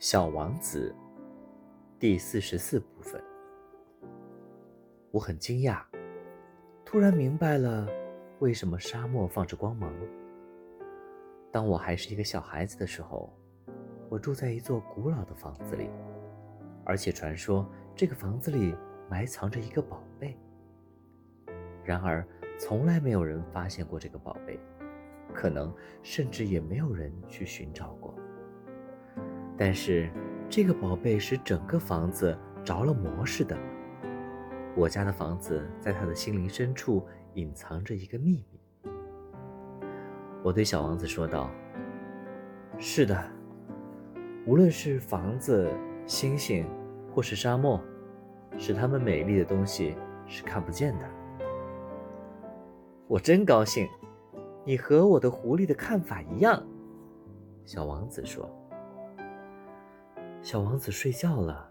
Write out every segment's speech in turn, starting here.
小王子第四十四部分。我很惊讶，突然明白了为什么沙漠放着光芒。当我还是一个小孩子的时候，我住在一座古老的房子里，而且传说这个房子里埋藏着一个宝贝。然而，从来没有人发现过这个宝贝，可能甚至也没有人去寻找过。但是，这个宝贝使整个房子着了魔似的。我家的房子在他的心灵深处隐藏着一个秘密。我对小王子说道：“是的，无论是房子、星星，或是沙漠，使它们美丽的东西是看不见的。”我真高兴，你和我的狐狸的看法一样。”小王子说。小王子睡觉了，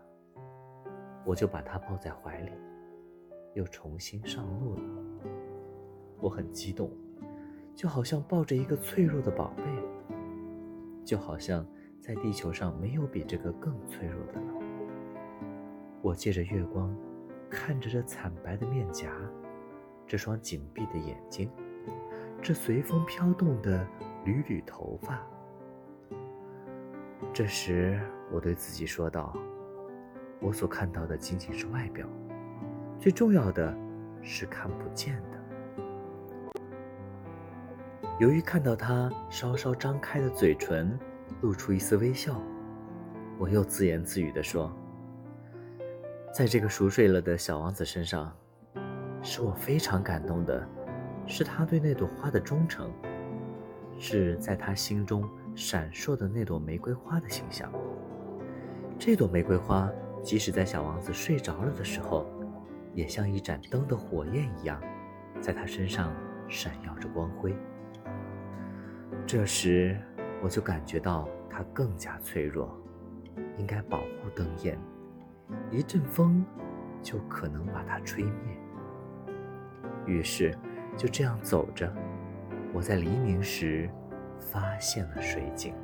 我就把他抱在怀里，又重新上路了。我很激动，就好像抱着一个脆弱的宝贝，就好像在地球上没有比这个更脆弱的了。我借着月光，看着这惨白的面颊，这双紧闭的眼睛，这随风飘动的缕缕头发。这时，我对自己说道：“我所看到的仅仅是外表，最重要的是看不见的。”由于看到他稍稍张开的嘴唇露出一丝微笑，我又自言自语地说：“在这个熟睡了的小王子身上，使我非常感动的，是他对那朵花的忠诚，是在他心中。”闪烁的那朵玫瑰花的形象。这朵玫瑰花，即使在小王子睡着了的时候，也像一盏灯的火焰一样，在他身上闪耀着光辉。这时，我就感觉到它更加脆弱，应该保护灯焰，一阵风就可能把它吹灭。于是，就这样走着，我在黎明时。发现了水井。